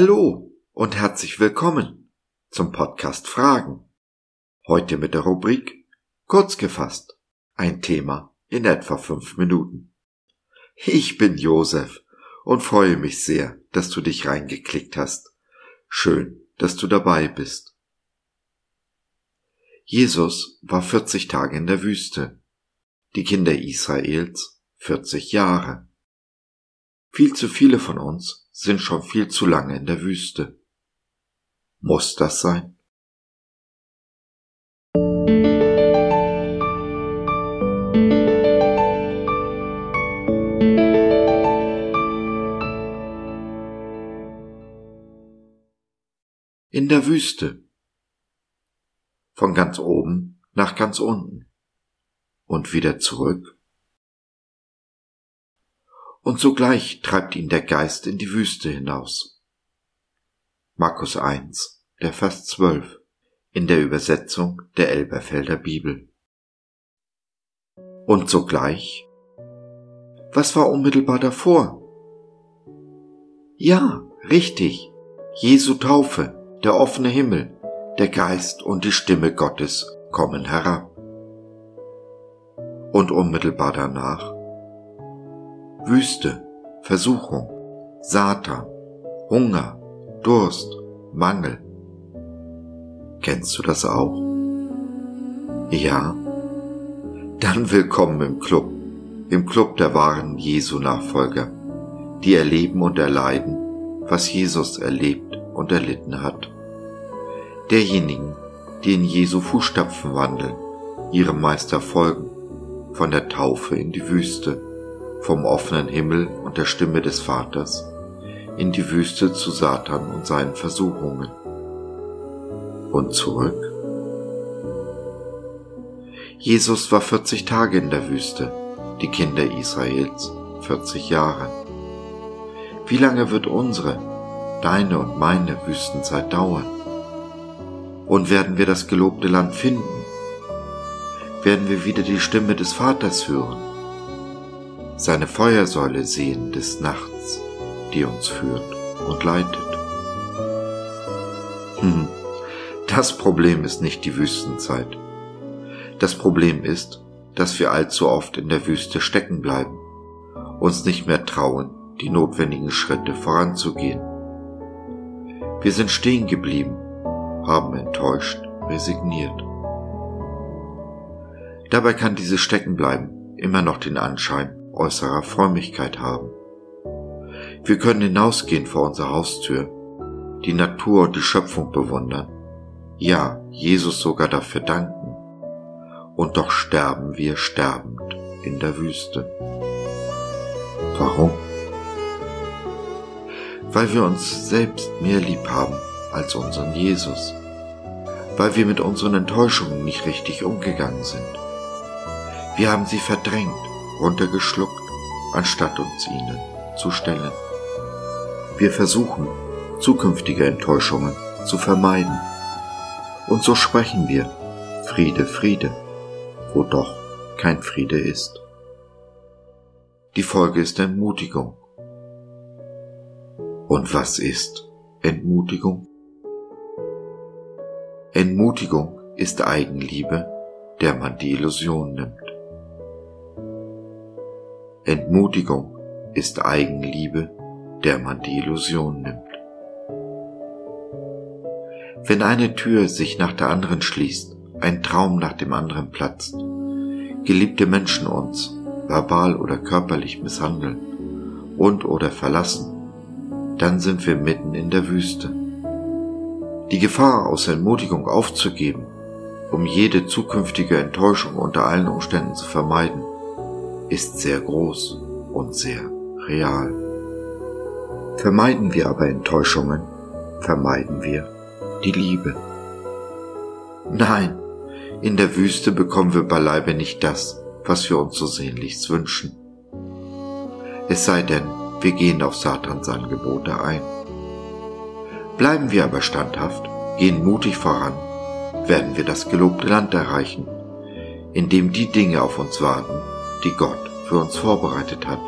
Hallo und herzlich willkommen zum Podcast Fragen. Heute mit der Rubrik Kurz gefasst. Ein Thema in etwa fünf Minuten. Ich bin Josef und freue mich sehr, dass du dich reingeklickt hast. Schön, dass du dabei bist. Jesus war 40 Tage in der Wüste, die Kinder Israels 40 Jahre. Viel zu viele von uns sind schon viel zu lange in der Wüste. Muss das sein? In der Wüste. Von ganz oben nach ganz unten. Und wieder zurück und sogleich treibt ihn der Geist in die Wüste hinaus. Markus 1, der Vers 12 in der Übersetzung der Elberfelder Bibel. Und sogleich? Was war unmittelbar davor? Ja, richtig, Jesu Taufe, der offene Himmel, der Geist und die Stimme Gottes kommen herab. Und unmittelbar danach Wüste, Versuchung, Satan, Hunger, Durst, Mangel. Kennst du das auch? Ja? Dann willkommen im Club, im Club der wahren Jesu-Nachfolger, die erleben und erleiden, was Jesus erlebt und erlitten hat. Derjenigen, die in Jesu Fußstapfen wandeln, ihrem Meister folgen, von der Taufe in die Wüste, vom offenen Himmel und der Stimme des Vaters in die Wüste zu Satan und seinen Versuchungen. Und zurück? Jesus war 40 Tage in der Wüste, die Kinder Israels 40 Jahre. Wie lange wird unsere, deine und meine Wüstenzeit dauern? Und werden wir das gelobte Land finden? Werden wir wieder die Stimme des Vaters hören? Seine Feuersäule sehen des Nachts, die uns führt und leitet. Hm, das Problem ist nicht die Wüstenzeit. Das Problem ist, dass wir allzu oft in der Wüste stecken bleiben, uns nicht mehr trauen, die notwendigen Schritte voranzugehen. Wir sind stehen geblieben, haben enttäuscht, resigniert. Dabei kann dieses Steckenbleiben immer noch den Anschein äußerer Frömmigkeit haben. Wir können hinausgehen vor unserer Haustür, die Natur und die Schöpfung bewundern, ja, Jesus sogar dafür danken, und doch sterben wir sterbend in der Wüste. Warum? Weil wir uns selbst mehr lieb haben als unseren Jesus, weil wir mit unseren Enttäuschungen nicht richtig umgegangen sind. Wir haben sie verdrängt runtergeschluckt, anstatt uns ihnen zu stellen. Wir versuchen, zukünftige Enttäuschungen zu vermeiden. Und so sprechen wir Friede, Friede, wo doch kein Friede ist. Die Folge ist Entmutigung. Und was ist Entmutigung? Entmutigung ist Eigenliebe, der man die Illusion nimmt. Entmutigung ist Eigenliebe, der man die Illusion nimmt. Wenn eine Tür sich nach der anderen schließt, ein Traum nach dem anderen platzt, geliebte Menschen uns verbal oder körperlich misshandeln und oder verlassen, dann sind wir mitten in der Wüste. Die Gefahr, aus Entmutigung aufzugeben, um jede zukünftige Enttäuschung unter allen Umständen zu vermeiden, ist sehr groß und sehr real. Vermeiden wir aber Enttäuschungen, vermeiden wir die Liebe. Nein, in der Wüste bekommen wir beileibe nicht das, was wir uns so sehnlichst wünschen. Es sei denn, wir gehen auf Satans Angebote ein. Bleiben wir aber standhaft, gehen mutig voran, werden wir das gelobte Land erreichen, in dem die Dinge auf uns warten, die Gott für uns vorbereitet hat.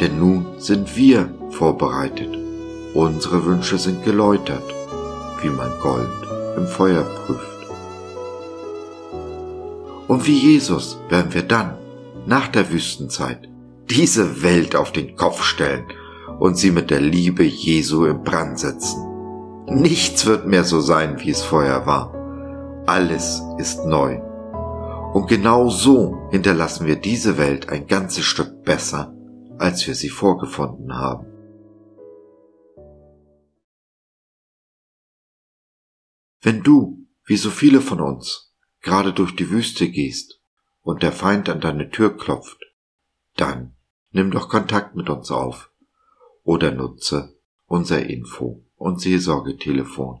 Denn nun sind wir vorbereitet Unsere Wünsche sind geläutert, wie man Gold im Feuer prüft. Und wie Jesus werden wir dann, nach der Wüstenzeit, diese Welt auf den Kopf stellen und sie mit der Liebe Jesu im Brand setzen. Nichts wird mehr so sein, wie es vorher war. Alles ist neu. Und genau so hinterlassen wir diese Welt ein ganzes Stück besser, als wir sie vorgefunden haben. Wenn du, wie so viele von uns, gerade durch die Wüste gehst und der Feind an deine Tür klopft, dann nimm doch Kontakt mit uns auf oder nutze unser Info- und Seelsorgetelefon